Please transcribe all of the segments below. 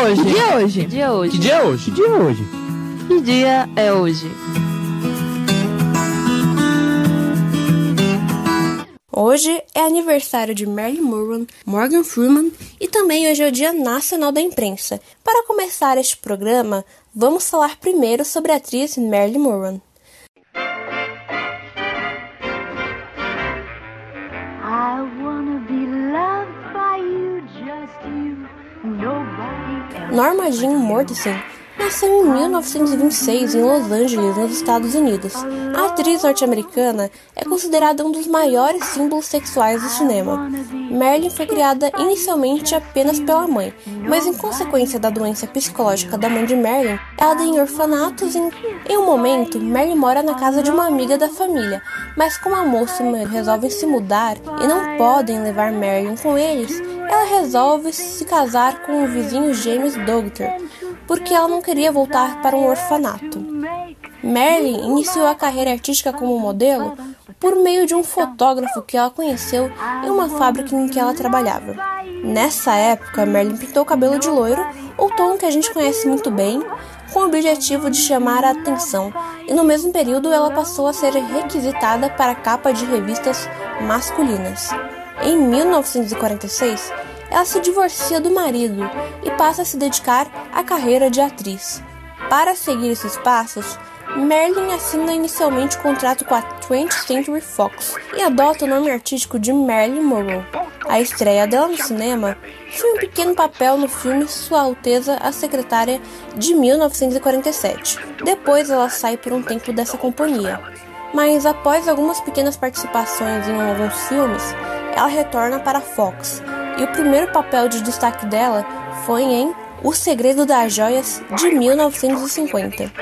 é hoje? Que dia é hoje? Que dia é hoje? Que dia é hoje? Que dia é hoje? Que dia é hoje? Hoje é aniversário de Marilyn Monroe, Morgan Freeman e também hoje é o Dia Nacional da Imprensa. Para começar este programa, vamos falar primeiro sobre a atriz Marilyn Monroe. Norma Jean Mortensen nasceu em 1926 em Los Angeles, nos Estados Unidos. A atriz norte-americana é considerada um dos maiores símbolos sexuais do cinema. Marilyn foi criada inicialmente apenas pela mãe, mas em consequência da doença psicológica da mãe de Marilyn, ela em orfanatos em, em um momento, Marilyn mora na casa de uma amiga da família, mas como a moça e mãe resolvem se mudar e não podem levar Marilyn com eles, ela resolve se casar com o vizinho James Doctor, porque ela não queria voltar para um orfanato. Marilyn iniciou a carreira artística como modelo por meio de um fotógrafo que ela conheceu em uma fábrica em que ela trabalhava. Nessa época, Marilyn pintou o cabelo de loiro, o tom que a gente conhece muito bem, com o objetivo de chamar a atenção, e no mesmo período ela passou a ser requisitada para capa de revistas masculinas. Em 1946, ela se divorcia do marido e passa a se dedicar à carreira de atriz. Para seguir esses passos, Marilyn assina inicialmente o contrato com a 20th Century Fox e adota o nome artístico de Marilyn Monroe. A estreia dela no cinema foi um pequeno papel no filme Sua Alteza a Secretária de 1947. Depois ela sai por um tempo dessa companhia. Mas após algumas pequenas participações em alguns filmes, ela retorna para Fox e o primeiro papel de destaque dela foi em O Segredo das Joias de 1950.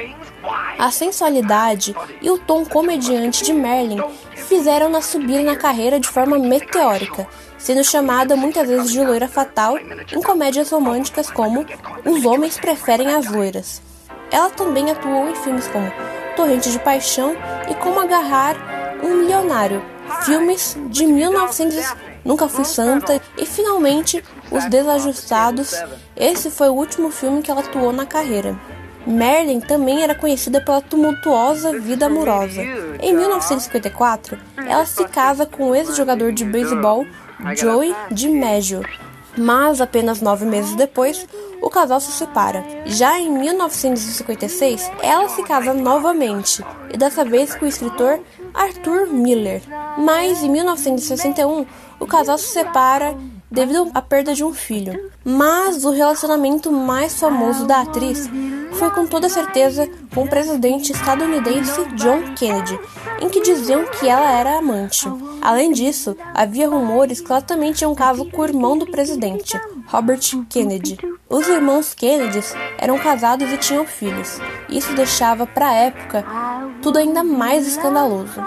A sensualidade e o tom comediante de Marilyn fizeram-na subir na carreira de forma meteórica, sendo chamada muitas vezes de loira fatal em comédias românticas como Os Homens Preferem as Loiras. Ela também atuou em filmes como Torrente de Paixão e Como Agarrar um Milionário, filmes de 1950 Nunca Fui Santa e finalmente Os Desajustados. Esse foi o último filme que ela atuou na carreira. Marilyn também era conhecida pela tumultuosa vida amorosa. Em 1954, ela se casa com o ex-jogador de beisebol Joey DiMaggio, mas apenas nove meses depois, o casal se separa. Já em 1956, ela se casa novamente, e dessa vez com o escritor Arthur Miller. Mas em 1961, o casal se separa devido à perda de um filho. Mas o relacionamento mais famoso da atriz foi com toda certeza com o presidente estadunidense John Kennedy, em que diziam que ela era amante. Além disso, havia rumores que ela também tinha um caso com o irmão do presidente, Robert Kennedy. Os irmãos Kennedy eram casados e tinham filhos. Isso deixava para a época tudo ainda mais escandaloso.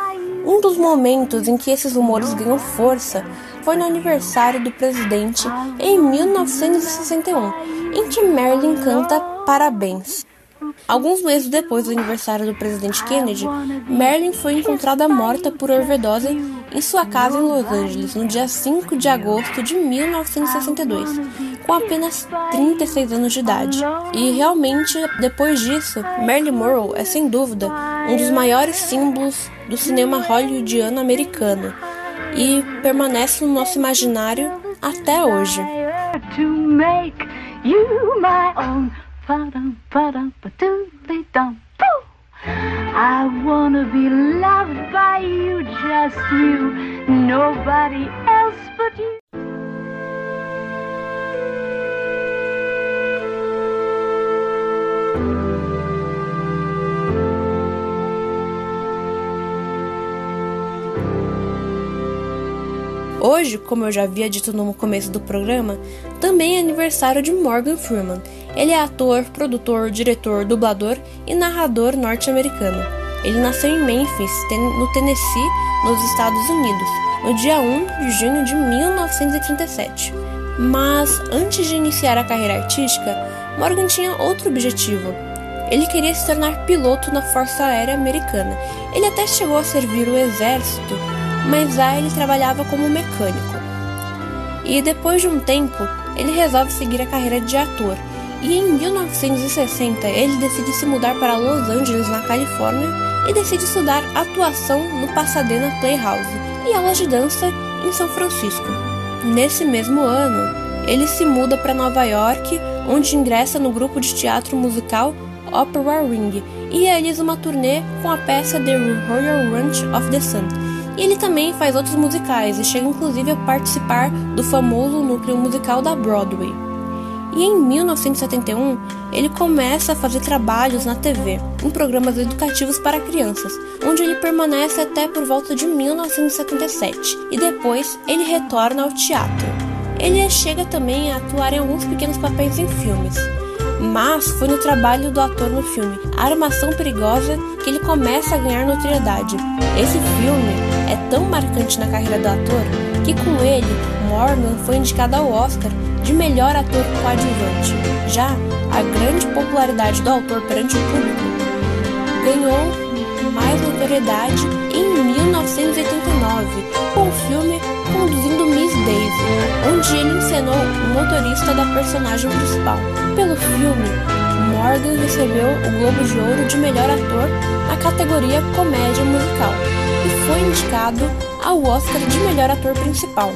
Um dos momentos em que esses rumores ganham força foi no aniversário do presidente em 1961, em que Marilyn canta Parabéns. Alguns meses depois do aniversário do presidente Kennedy, Marilyn foi encontrada morta por overdose em sua casa em Los Angeles no dia 5 de agosto de 1962, com apenas 36 anos de idade. E realmente, depois disso, Marilyn Monroe é sem dúvida um dos maiores símbolos do cinema hollywoodiano americano e permanece no nosso imaginário até hoje. Ba-dum, ba-dum, ba-doodly-dum, boo. I wanna be loved by you, just you, nobody else but you. Hoje, como eu já havia dito no começo do programa, também é aniversário de Morgan Freeman. Ele é ator, produtor, diretor, dublador e narrador norte-americano. Ele nasceu em Memphis, no Tennessee, nos Estados Unidos, no dia 1 de junho de 1937. Mas antes de iniciar a carreira artística, Morgan tinha outro objetivo. Ele queria se tornar piloto na Força Aérea Americana. Ele até chegou a servir o exército, mas lá ele trabalhava como mecânico. E depois de um tempo, ele resolve seguir a carreira de ator E em 1960 ele decide se mudar para Los Angeles, na Califórnia, e decide estudar atuação no Pasadena Playhouse e aulas de dança em São Francisco. Nesse mesmo ano, ele se muda para Nova York, onde ingressa no grupo de teatro musical Opera Ring e realiza uma turnê com a peça The Royal Ranch of the Sun. E ele também faz outros musicais e chega inclusive a participar do famoso núcleo musical da Broadway. E em 1971, ele começa a fazer trabalhos na TV, em programas educativos para crianças, onde ele permanece até por volta de 1977, e depois ele retorna ao teatro. Ele chega também a atuar em alguns pequenos papéis em filmes mas foi no trabalho do ator no filme Armação Perigosa que ele começa a ganhar notoriedade. Esse filme é tão marcante na carreira do ator que com ele Morgan foi indicado ao Oscar de melhor ator coadjuvante. Já a grande popularidade do autor perante o público ganhou mais notoriedade em 1989 com o filme Conduzindo Miss Daisy, onde ele encenou o da personagem principal. Pelo filme, Morgan recebeu o Globo de Ouro de melhor ator na categoria Comédia Musical e foi indicado ao Oscar de melhor ator principal.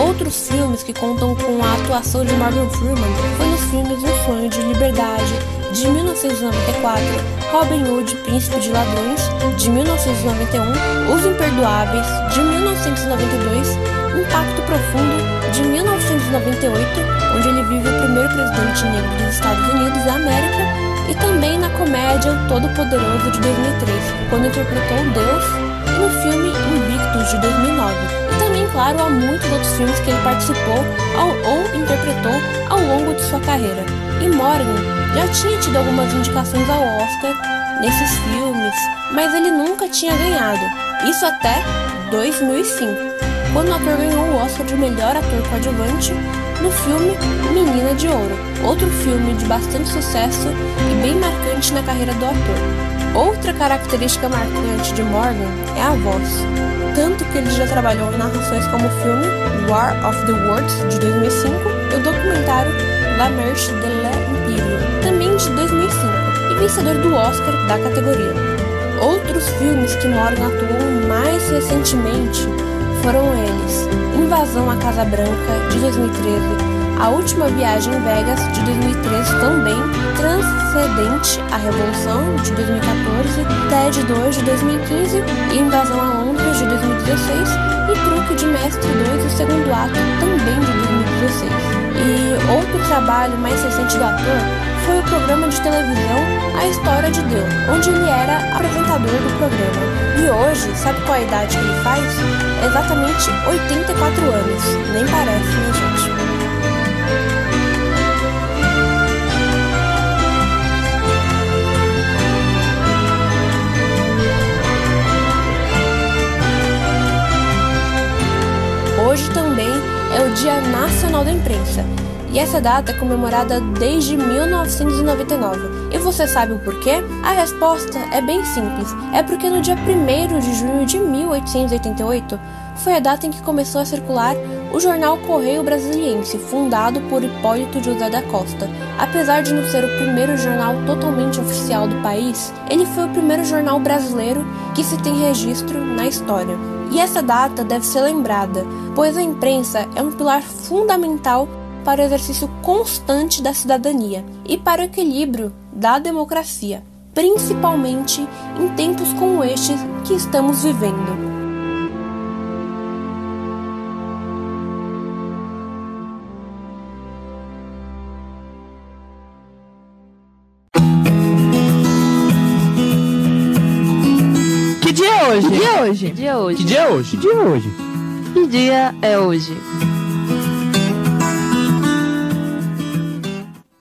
Outros filmes que contam com a atuação de Morgan Freeman foram os filmes Um Sonho de Liberdade, de 1994, Robin Hood, Príncipe de Ladrões, de 1991, Os Imperdoáveis, de 1992, Impacto Profundo, de 1998, onde ele vive o primeiro presidente negro dos Estados Unidos da América, e também na comédia O Todo-Poderoso de 2003, quando interpretou Deus, e no filme Invictus de 2009. E também, claro, há muitos outros filmes que ele participou ou interpretou ao longo de sua carreira. E Morgan já tinha tido algumas indicações ao Oscar nesses filmes, mas ele nunca tinha ganhado. Isso até 2005, quando o ator ganhou o Oscar de melhor ator coadjuvante no filme Menina de Ouro, outro filme de bastante sucesso e bem marcante na carreira do ator. Outra característica marcante de Morgan é a voz, tanto que ele já trabalhou em narrações como o filme War of the Worlds de 2005 e o documentário La Marche de l'Empire também de 2005, e vencedor do Oscar da categoria. Outros filmes que Morgan atuou mais recentemente foram eles Invasão à Casa Branca, de 2013, A Última Viagem em Vegas, de 2013 também, Transcendente à Revolução, de 2014, TED 2, de 2015 e Invasão a Londres, de 2016 e Truque de Mestre 2, o segundo ato, também de 2016. E outro trabalho mais recente do ator foi o programa de televisão A História de Deus, onde ele era apresentador do programa. E hoje, sabe qual a idade que ele faz? Exatamente 84 anos. Nem parece, né, gente? Dia Nacional da Imprensa e essa data é comemorada desde 1999. E você sabe o porquê? A resposta é bem simples: é porque no dia 1 de junho de 1888 foi a data em que começou a circular o jornal Correio Brasiliense, fundado por Hipólito José da Costa. Apesar de não ser o primeiro jornal totalmente oficial do país, ele foi o primeiro jornal brasileiro que se tem registro na história. E essa data deve ser lembrada, pois a imprensa é um pilar fundamental para o exercício constante da cidadania e para o equilíbrio da democracia, principalmente em tempos como estes que estamos vivendo. Hoje? Que dia é hoje? Que dia é hoje? Que dia é hoje? Que dia é hoje?